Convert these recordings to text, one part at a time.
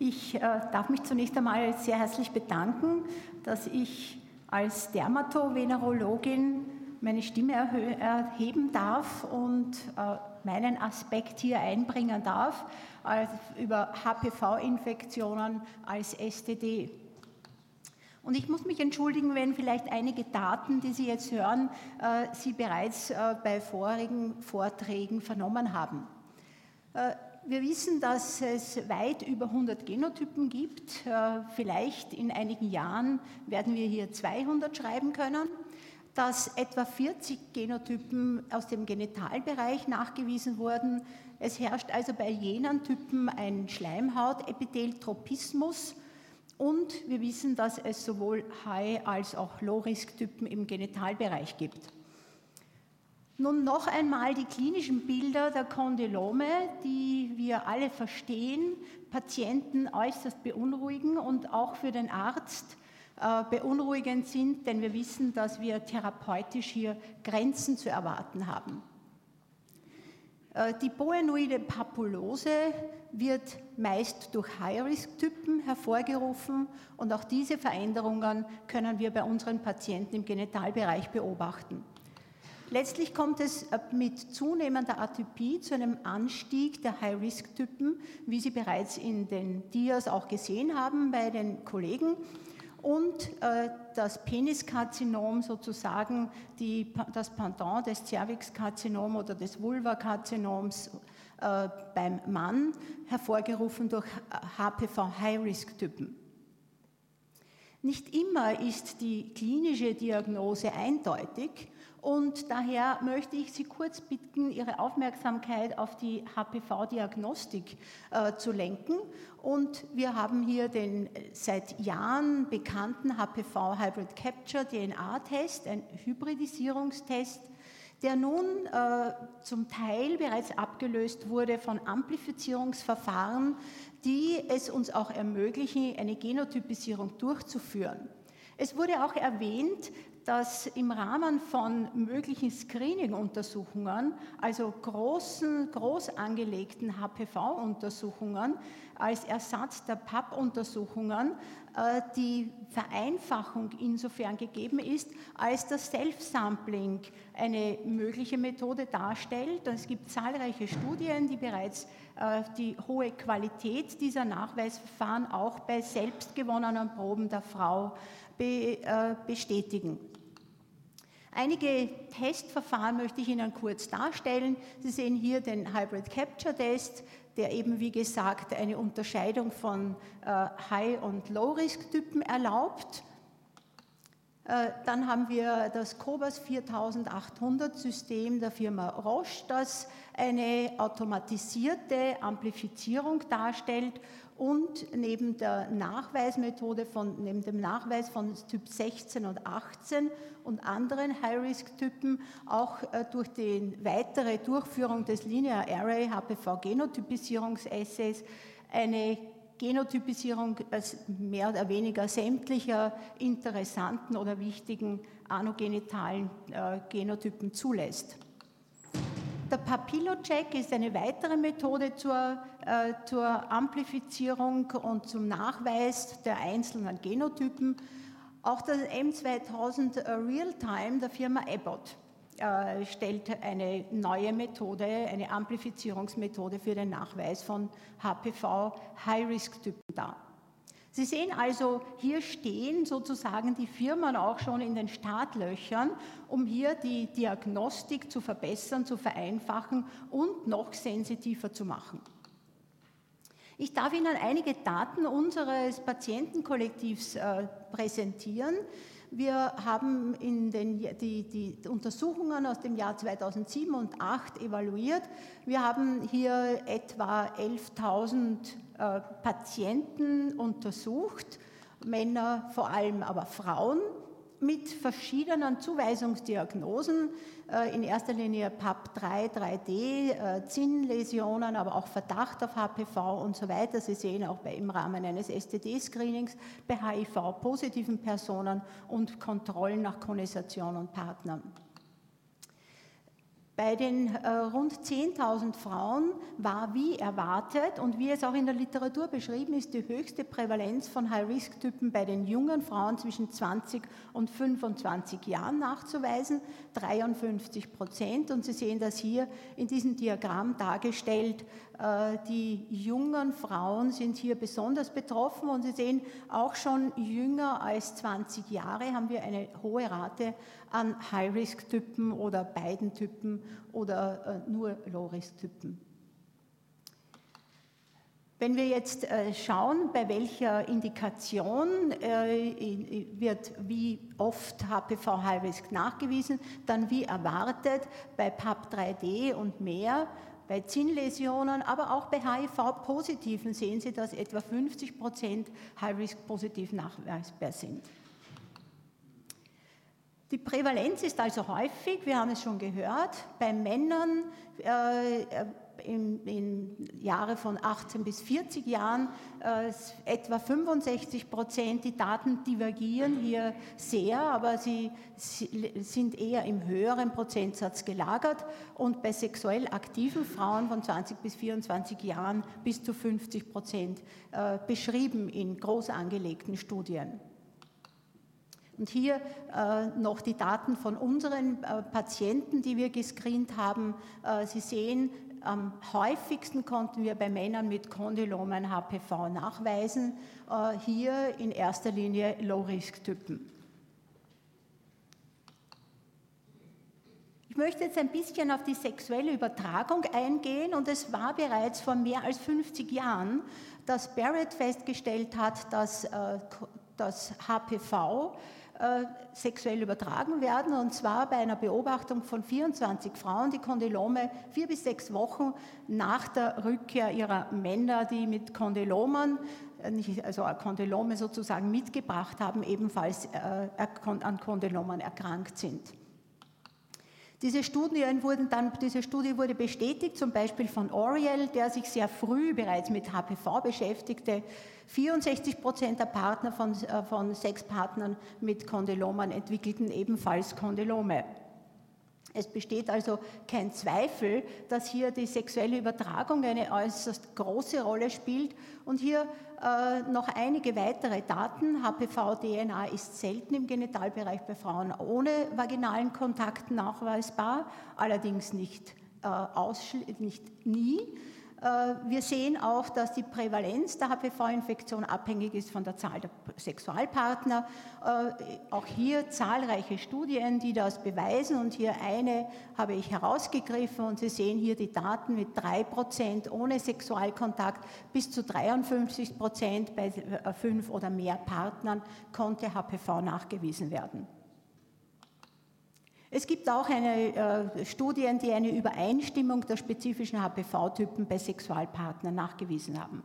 Ich äh, darf mich zunächst einmal sehr herzlich bedanken, dass ich als Dermatovenerologin meine Stimme erheben darf und äh, meinen Aspekt hier einbringen darf über HPV-Infektionen als STD. Und ich muss mich entschuldigen, wenn vielleicht einige Daten, die Sie jetzt hören, äh, Sie bereits bei vorigen Vorträgen vernommen haben. Wir wissen, dass es weit über 100 Genotypen gibt. Äh, vielleicht in einigen Jahren werden wir hier 200 schreiben können. Dass etwa 40 Genotypen aus dem Genitalbereich nachgewiesen wurden. Es herrscht also bei jenen Typen ein Schleimhautepitheltropismus. Und wir wissen, dass es sowohl High- als auch Low-Risk-Typen im Genitalbereich gibt. Nun noch einmal die klinischen Bilder der Kondylome, die wir alle verstehen, Patienten äußerst beunruhigen und auch für den Arzt äh, beunruhigend sind, denn wir wissen, dass wir therapeutisch hier Grenzen zu erwarten haben. Äh, die Boenoide Papulose wird meist durch High-Risk-Typen hervorgerufen und auch diese Veränderungen können wir bei unseren Patienten im Genitalbereich beobachten. Letztlich kommt es äh, mit zunehmender Atypie zu einem Anstieg der High-Risk-Typen, wie Sie bereits in den Dias auch gesehen haben bei den Kollegen. Und äh, das Peniskarzinom sozusagen, die, das Pendant des Cervixkarzinom oder des Vulvakarzinoms äh, beim Mann, hervorgerufen durch HPV-High-Risk-Typen. Nicht immer ist die klinische Diagnose eindeutig und daher möchte ich Sie kurz bitten, Ihre Aufmerksamkeit auf die HPV-Diagnostik äh, zu lenken. Und wir haben hier den seit Jahren bekannten HPV Hybrid Capture DNA-Test, ein Hybridisierungstest, der nun äh, zum Teil bereits abgelöst wurde von Amplifizierungsverfahren, die es uns auch ermöglichen, eine Genotypisierung durchzuführen. Es wurde auch erwähnt, dass im Rahmen von möglichen Screening-Untersuchungen, also großen, groß angelegten HPV-Untersuchungen, als Ersatz der PAP-Untersuchungen äh, die Vereinfachung insofern gegeben ist, als das Self-Sampling eine mögliche Methode darstellt. Es gibt zahlreiche Studien, die bereits äh, die hohe Qualität dieser Nachweisverfahren auch bei selbstgewonnenen Proben der Frau äh, bestätigen. Einige Testverfahren möchte ich Ihnen kurz darstellen. Sie sehen hier den Hybrid Capture Test, der eben, wie gesagt, eine Unterscheidung von äh, High- und Low-Risk-Typen erlaubt. Äh, dann haben wir das COBAS 4800 System der Firma Roche, das eine automatisierte Amplifizierung darstellt und neben der Nachweismethode von, neben dem Nachweis von Typ 16 und 18 und anderen High-Risk-Typen auch äh, durch die weitere Durchführung des Linear Array HPV-Genotypisierungsessays eine Genotypisierung mehr oder weniger sämtlicher interessanten oder wichtigen anogenitalen äh, Genotypen zulässt. Der Papillocheck ist eine weitere Methode zur, äh, zur Amplifizierung und zum Nachweis der einzelnen Genotypen. Auch das M2000 Realtime der Firma Abbott äh, stellt eine neue Methode, eine Amplifizierungsmethode für den Nachweis von HPV High-Risk-Typen dar. Sie sehen also, hier stehen sozusagen die Firmen auch schon in den Startlöchern, um hier die Diagnostik zu verbessern, zu vereinfachen und noch sensitiver zu machen. Ich darf Ihnen einige Daten unseres Patientenkollektivs äh, präsentieren. Wir haben in den, die, die Untersuchungen aus dem Jahr 2007 und 2008 evaluiert. Wir haben hier etwa 11.000 äh, Patienten untersucht, Männer vor allem, aber Frauen mit verschiedenen Zuweisungsdiagnosen, äh, in erster Linie PAP3, 3D, äh, Zinnläsionen, aber auch Verdacht auf HPV und so weiter. Sie sehen auch im Rahmen eines STD-Screenings bei HIV-positiven Personen und Kontrollen nach Konisation und Partnern. Bei den äh, rund 10.000 Frauen war wie erwartet und wie es auch in der Literatur beschrieben ist, die höchste Prävalenz von High-Risk-Typen bei den jungen Frauen zwischen 20 und 25 Jahren nachzuweisen, 53 Prozent. Und Sie sehen das hier in diesem Diagramm dargestellt. Äh, die jungen Frauen sind hier besonders betroffen und Sie sehen, auch schon jünger als 20 Jahre haben wir eine hohe Rate an High-Risk-Typen oder beiden Typen oder äh, nur Low-Risk-Typen. Wenn wir jetzt äh, schauen, bei welcher Indikation äh, wird wie oft HPV High Risk nachgewiesen, dann wie erwartet bei PAP3D und mehr, bei Zinnläsionen, aber auch bei HIV-Positiven sehen Sie, dass etwa 50 Prozent High Risk positiv nachweisbar sind. Die Prävalenz ist also häufig, wir haben es schon gehört, bei Männern äh, in, in Jahre von 18 bis 40 Jahren äh, etwa 65 Prozent. Die Daten divergieren hier sehr, aber sie, sie, sind eher im höheren Prozentsatz gelagert und bei sexuell aktiven Frauen von 20 bis 24 Jahren bis zu 50 Prozent äh, beschrieben in groß angelegten Studien. Und hier äh, noch die Daten von unseren äh, Patienten, die wir gescreent haben. Äh, Sie sehen, am häufigsten konnten wir bei Männern mit Kondylomen HPV nachweisen. Hier in erster Linie Low-Risk-Typen. Ich möchte jetzt ein bisschen auf die sexuelle Übertragung eingehen und es war bereits vor mehr als 50 Jahren, dass Barrett festgestellt hat, dass äh, das HPV sexuell übertragen werden, und zwar bei einer Beobachtung von 24 Frauen, die Kondylome vier bis sechs Wochen nach der Rückkehr ihrer Männer, die mit Kondylomen, äh, also Kondylome sozusagen mitgebracht haben, ebenfalls äh, an Kondylomen erkrankt sind. Diese Studien wurden dann, diese Studie wurde bestätigt, zum Beispiel von Oriel, der sich sehr früh bereits mit HPV beschäftigte. 64 Prozent der Partner von, äh, von Sexpartnern mit Kondylomen entwickelten ebenfalls Kondylome. Es besteht also kein Zweifel, dass hier die sexuelle Übertragung eine äußerst große Rolle spielt. Und hier äh, noch einige weitere Daten. HPV-DNA ist selten im Genitalbereich bei Frauen ohne vaginalen Kontakt nachweisbar, allerdings nicht, äh, nicht nie. Äh, wir sehen auch, dass die Prävalenz der HPV-Infektion abhängig ist von der Zahl der Sexualpartner. Äh, auch hier zahlreiche Studien, die das beweisen. Und hier eine habe ich herausgegriffen. Und Sie sehen hier die Daten mit 3% ohne Sexualkontakt bis zu 53% bei äh, fünf oder mehr Partnern konnte HPV nachgewiesen werden. Es gibt auch eine, äh, Studien, die eine Übereinstimmung der spezifischen HPV-Typen bei Sexualpartnern nachgewiesen haben.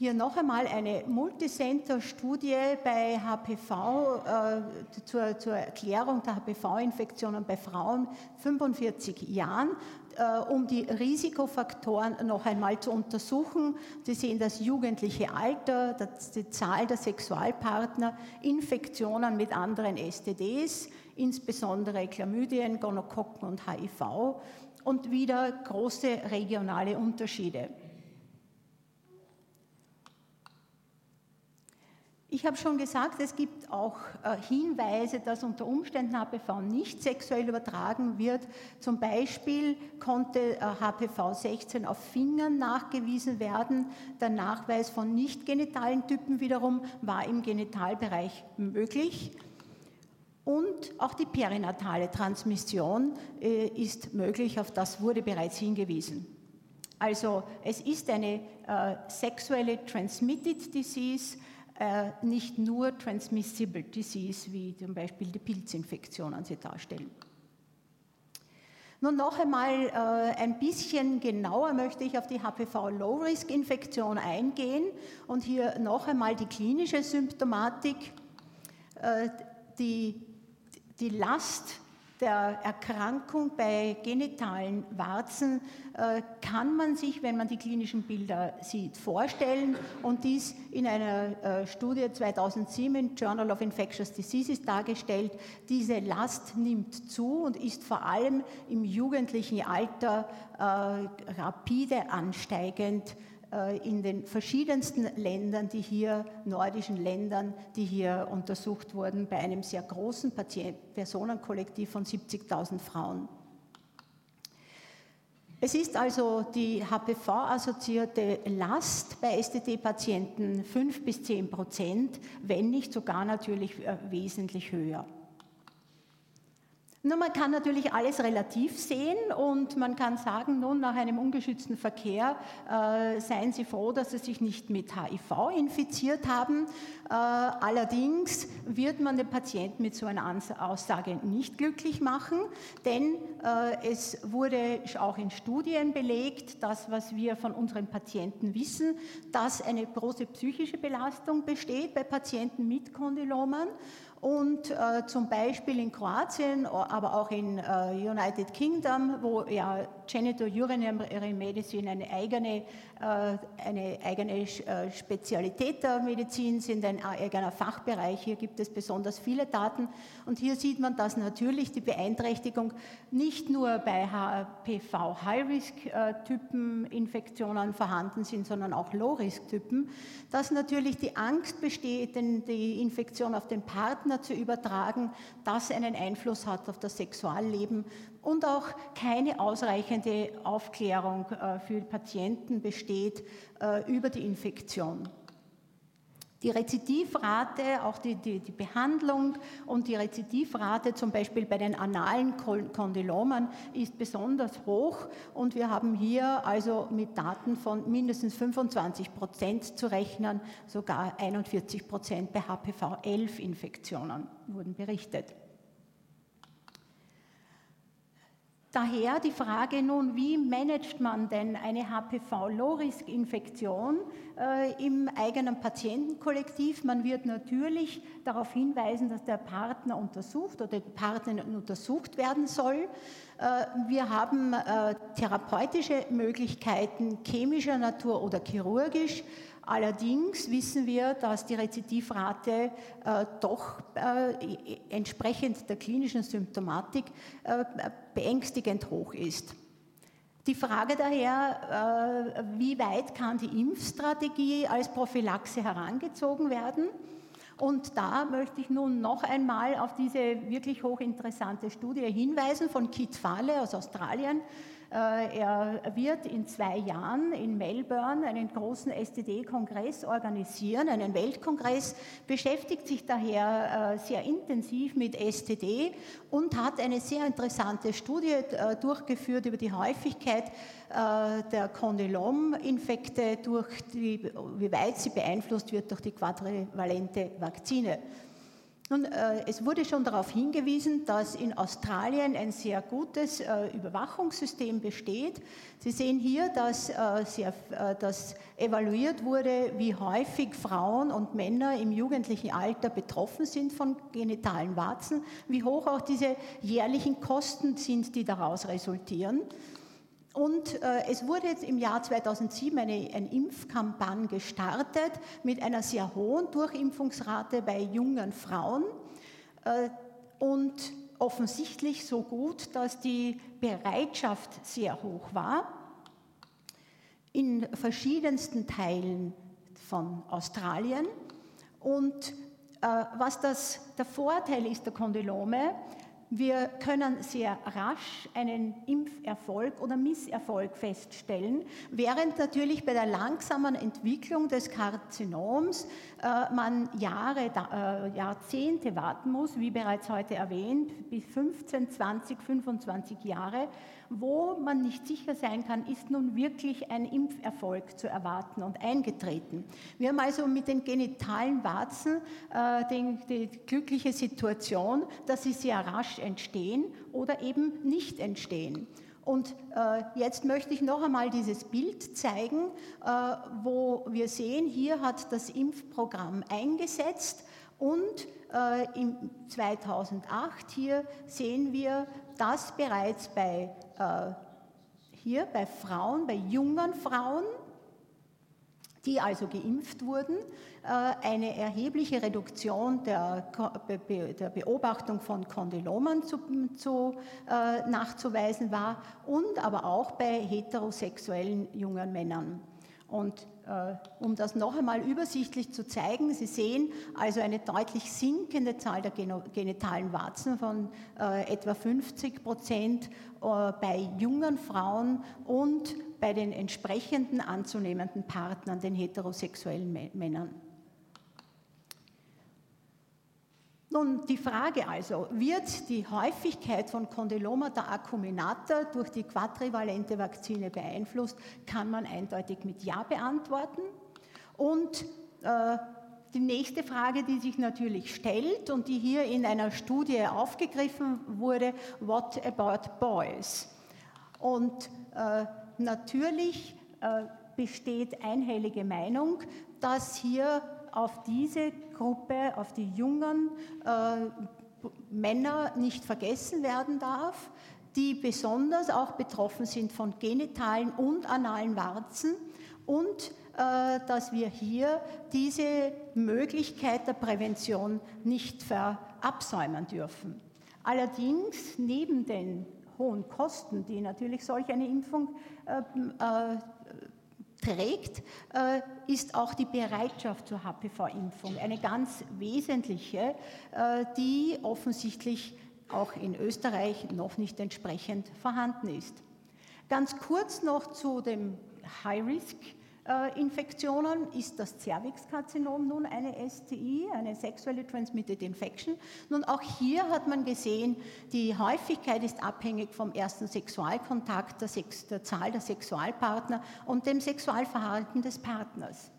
Hier noch einmal eine Multicenter-Studie bei HPV äh, zur, zur, Erklärung der HPV-Infektionen bei Frauen 45 Jahren äh, um die Risikofaktoren noch einmal zu untersuchen. Sie sehen das jugendliche Alter, die Zahl der Sexualpartner, Infektionen mit anderen STDs, insbesondere Chlamydien, Gonokokken und HIV und wieder große regionale Unterschiede. Ich habe schon gesagt, es gibt auch äh, Hinweise, dass unter Umständen HPV nicht sexuell übertragen wird. Zum Beispiel konnte HPV 16 auf Fingern nachgewiesen werden. Der Nachweis von nicht genitalen Typen wiederum war im Genitalbereich möglich. Und auch die perinatale Transmission äh, ist möglich, auf das wurde bereits hingewiesen. Also es ist eine äh, sexuelle Transmitted Disease, äh, nicht nur Transmissible Disease, wie zum Beispiel die Pilzinfektionen sie darstellen. Nun noch einmal äh, ein bisschen genauer möchte ich auf die HPV-Low-Risk-Infektion eingehen und hier noch einmal die klinische Symptomatik. Äh, die, die Last der Erkrankung bei genitalen Warzen äh, kann man sich, wenn man die klinischen Bilder sieht, vorstellen und dies in einer äh, Studie 2007 im Journal of Infectious Diseases dargestellt. Diese Last nimmt zu und ist vor allem im jugendlichen Alter äh, rapide ansteigend in den verschiedensten Ländern, die hier, nordischen Ländern, die hier untersucht wurden, bei einem sehr großen Personenkollektiv von 70.000 Frauen. Es ist also die HPV-assoziierte Last bei STD-Patienten 5 bis 10 Prozent, wenn nicht sogar natürlich äh, wesentlich höher. Nur man kann natürlich alles relativ sehen und man kann sagen, nun nach einem ungeschützten Verkehr äh, seien Sie froh, dass Sie sich nicht mit HIV infiziert haben. Äh, allerdings wird man den Patienten mit so einer Aussage nicht glücklich machen, denn äh, es wurde auch in Studien belegt, das, was wir von unseren Patienten wissen, dass eine große psychische Belastung besteht bei Patienten mit Kondylomen und äh, zum Beispiel in Kroatien, aber auch in äh, United Kingdom, wo ja Genitourinary Medicine eine eigene, äh, eine eigene äh, Spezialität der Medizin sind, ein eigener Fachbereich. Hier gibt es besonders viele Daten und hier sieht man, dass natürlich die Beeinträchtigung nicht nur bei HPV High-Risk-Typen Infektionen vorhanden sind, sondern auch Low-Risk-Typen, dass natürlich die Angst besteht, die Infektion auf den Partner zu übertragen, das einen Einfluss hat auf das Sexualleben und auch keine ausreichende Aufklärung äh, für Patienten besteht äh, über die Infektion. Die Rezidivrate, auch die, die, die, Behandlung und die Rezidivrate zum Beispiel bei den analen Kondylomen ist besonders hoch und wir haben hier also mit Daten von mindestens 25 Prozent zu rechnen, sogar 41 Prozent bei HPV-11-Infektionen wurden berichtet. Daher die Frage nun, wie managt man denn eine HPV-Low-Risk-Infektion äh, im eigenen Patientenkollektiv? Man wird natürlich darauf hinweisen, dass der Partner untersucht oder die Partnerin untersucht werden soll. Äh, wir haben äh, therapeutische Möglichkeiten chemischer Natur oder chirurgisch. Allerdings wissen wir, dass die Rezidivrate äh, doch äh, entsprechend der klinischen Symptomatik äh, beängstigend hoch ist. Die Frage daher, äh, wie weit kann die Impfstrategie als Prophylaxe herangezogen werden? Und da möchte ich nun noch einmal auf diese wirklich hochinteressante Studie hinweisen von Kit Fale aus Australien, er wird in zwei Jahren in Melbourne einen großen STD-Kongress organisieren, einen Weltkongress, beschäftigt sich daher äh, sehr intensiv mit STD und hat eine sehr interessante Studie äh, durchgeführt über die Häufigkeit der die, wie weit sie beeinflusst wird durch die quadrivalente Vakzine. Nun, äh, es wurde schon darauf hingewiesen, dass in Australien ein sehr gutes äh, Überwachungssystem besteht. Sie sehen hier, dass, äh, sehr, dass evaluiert wurde, wie häufig Frauen und Männer im jugendlichen Alter betroffen sind von genitalen Warzen, wie hoch auch diese jährlichen Kosten sind, die daraus resultieren. Und äh, es wurde jetzt im Jahr 2007 eine, eine, Impfkampagne gestartet mit einer sehr hohen Durchimpfungsrate bei jungen Frauen äh, und offensichtlich so gut, dass die Bereitschaft sehr hoch war. In verschiedensten Teilen von Australien. Und äh, was das, der Vorteil ist der Kondylome, wir können sehr rasch einen Impferfolg oder Misserfolg feststellen, während natürlich bei der langsamen Entwicklung des Karzinoms äh, man Jahre, äh, Jahrzehnte warten muss, wie bereits heute erwähnt, bis 15, 20, 25 Jahre, wo man nicht sicher sein kann, ist nun wirklich ein Impferfolg zu erwarten und eingetreten. Wir haben also mit den genitalen Warzen äh, den, die glückliche Situation, dass sie sehr rasch entstehen oder eben nicht entstehen. Und äh, jetzt möchte ich noch einmal dieses Bild zeigen, äh, wo wir sehen, hier hat das Impfprogramm eingesetzt Und äh, im 2008 hier sehen wir, dass bereits bei, äh, hier bei Frauen, bei jungen Frauen, die also geimpft wurden, äh, eine erhebliche Reduktion der, der Beobachtung von Kondylomen zu, zu, äh, nachzuweisen war und aber auch bei heterosexuellen jungen Männern. Und äh, um das noch einmal übersichtlich zu zeigen, Sie sehen also eine deutlich sinkende Zahl der genitalen Warzen von äh, etwa 50 Prozent äh, bei jungen Frauen und bei den entsprechenden anzunehmenden Partnern, den heterosexuellen Männern. Nun, die Frage also, wird die Häufigkeit von Condylomata acuminata durch die quadrivalente Vakzine beeinflusst, kann man eindeutig mit Ja beantworten. Und äh, die nächste Frage, die sich natürlich stellt und die hier in einer Studie aufgegriffen wurde, what about boys? Und äh, natürlich äh, besteht einhellige Meinung, dass hier auf diese Gruppe, auf die jungen äh, Männer nicht vergessen werden darf, die besonders auch betroffen sind von genitalen und analen Warzen und äh, dass wir hier diese Möglichkeit der Prävention nicht verabsäumen dürfen. Allerdings neben den hohen Kosten, die natürlich solch eine Impfung äh, äh trägt, äh, ist auch die Bereitschaft zur HPV-Impfung eine ganz wesentliche, äh, die offensichtlich auch in Österreich noch nicht entsprechend vorhanden ist. Ganz kurz noch zu dem High-Risk äh, Infektionen ist das Cervixkarzinom nun eine STI, eine Sexually Transmitted Infection. Nun auch hier hat man gesehen, die Häufigkeit ist abhängig vom ersten Sexualkontakt, der, Sex, der Zahl der Sexualpartner und dem Sexualverhalten des Partners.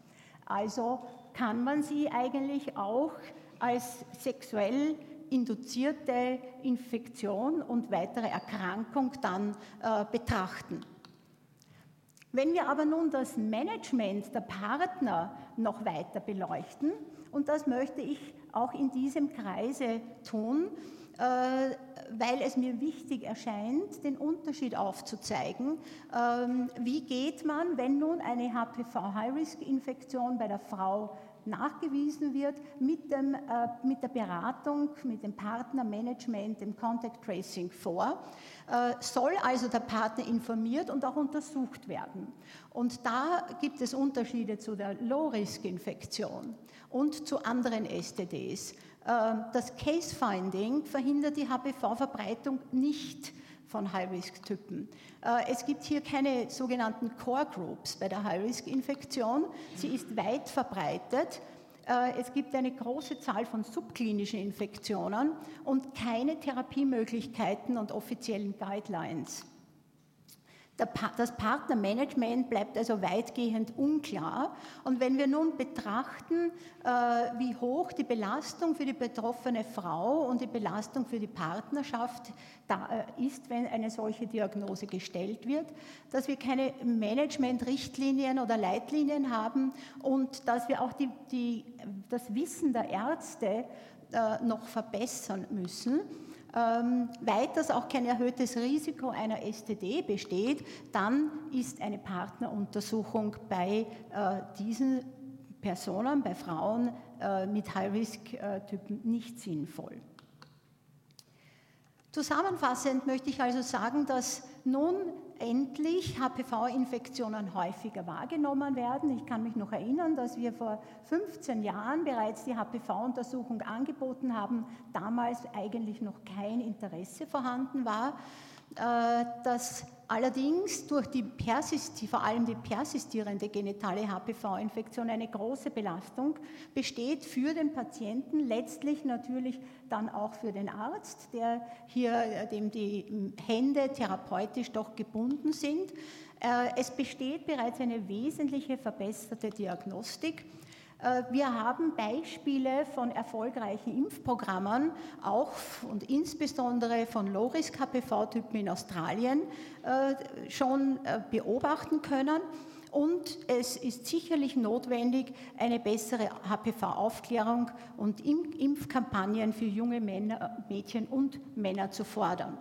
Also kann man sie eigentlich auch als sexuell induzierte Infektion und weitere Erkrankung dann äh, betrachten. Wenn wir aber nun das Management der Partner noch weiter beleuchten, und das möchte ich auch in diesem Kreise tun, äh, weil es mir wichtig erscheint, den Unterschied aufzuzeigen. Ähm, wie geht man, wenn nun eine HPV-High-Risk-Infektion bei der Frau nachgewiesen wird mit, dem, äh, mit der Beratung, mit dem Partnermanagement, dem Contact Tracing vor, äh, soll also der Partner informiert und auch untersucht werden. Und da gibt es Unterschiede zu der Low-Risk-Infektion und zu anderen STDs. Äh, das Case-Finding verhindert die HPV-Verbreitung nicht von High-Risk-Typen. Äh, es gibt hier keine sogenannten Core-Groups bei der High-Risk-Infektion. Sie ist weit verbreitet. Äh, es gibt eine große Zahl von subklinischen Infektionen und keine Therapiemöglichkeiten und offiziellen Guidelines. Das Partnermanagement bleibt also weitgehend unklar. Und wenn wir nun betrachten, äh, wie hoch die Belastung für die betroffene Frau und die Belastung für die Partnerschaft äh, ist, wenn eine solche Diagnose gestellt wird, dass wir keine Management-Richtlinien oder Leitlinien haben und dass wir auch die, die, das Wissen der Ärzte äh, noch verbessern müssen ähm, weiters auch kein erhöhtes Risiko einer STD besteht, dann ist eine Partneruntersuchung bei äh, diesen Personen, bei Frauen äh, mit High-Risk-Typen nicht sinnvoll. Zusammenfassend möchte ich also sagen, dass nun endlich HPV-Infektionen häufiger wahrgenommen werden. Ich kann mich noch erinnern, dass wir vor 15 Jahren bereits die HPV-Untersuchung angeboten haben, damals eigentlich noch kein Interesse vorhanden war. Äh, dass allerdings durch die vor allem die persistierende genitale HPV-Infektion eine große Belastung besteht für den Patienten, letztlich natürlich dann auch für den Arzt, der hier, äh, dem die Hände therapeutisch doch gebunden sind. Äh, es besteht bereits eine wesentliche verbesserte Diagnostik wir haben Beispiele von erfolgreichen Impfprogrammen, auch und insbesondere von Low-Risk-HPV-Typen in Australien, äh, schon äh, beobachten können. und es ist sicherlich notwendig, eine bessere HPV-Aufklärung und Impfkampagnen für junge Männer, Mädchen und Männer zu fordern.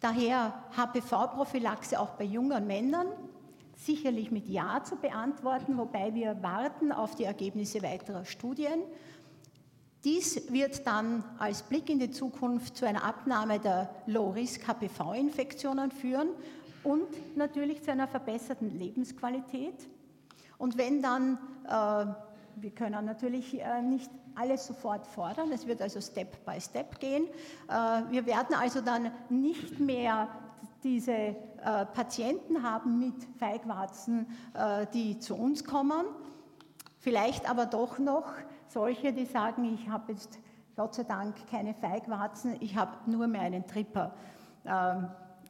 Daher HPV-Prophylaxe auch bei jungen Männern sicherlich mit Ja zu beantworten, wobei wir warten auf die Ergebnisse weiterer Studien. Dies wird dann als Blick in die Zukunft zu einer Abnahme der Low-Risk-HPV-Infektionen führen und natürlich zu einer verbesserten Lebensqualität. Und wenn dann, äh, wir können natürlich äh, nicht alles sofort fordern, es wird also Step by Step gehen. Äh, wir werden also dann nicht mehr diese äh, Patienten haben mit Feigwarzen, äh, die zu uns kommen, vielleicht aber doch noch solche, die sagen, ich habe jetzt Gott sei Dank keine Feigwarzen, ich habe nur mehr einen Tripper. Ähm,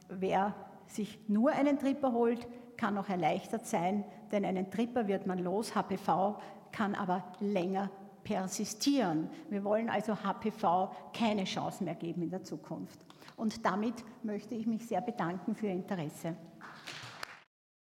wer sich nur einen Tripper holt, kann auch erleichtert sein, denn einen Tripper wird man los, HPV kann aber länger persistieren. Wir wollen also HPV keine Chance mehr geben in der Zukunft. Und damit möchte ich mich sehr bedanken für Ihr Interesse.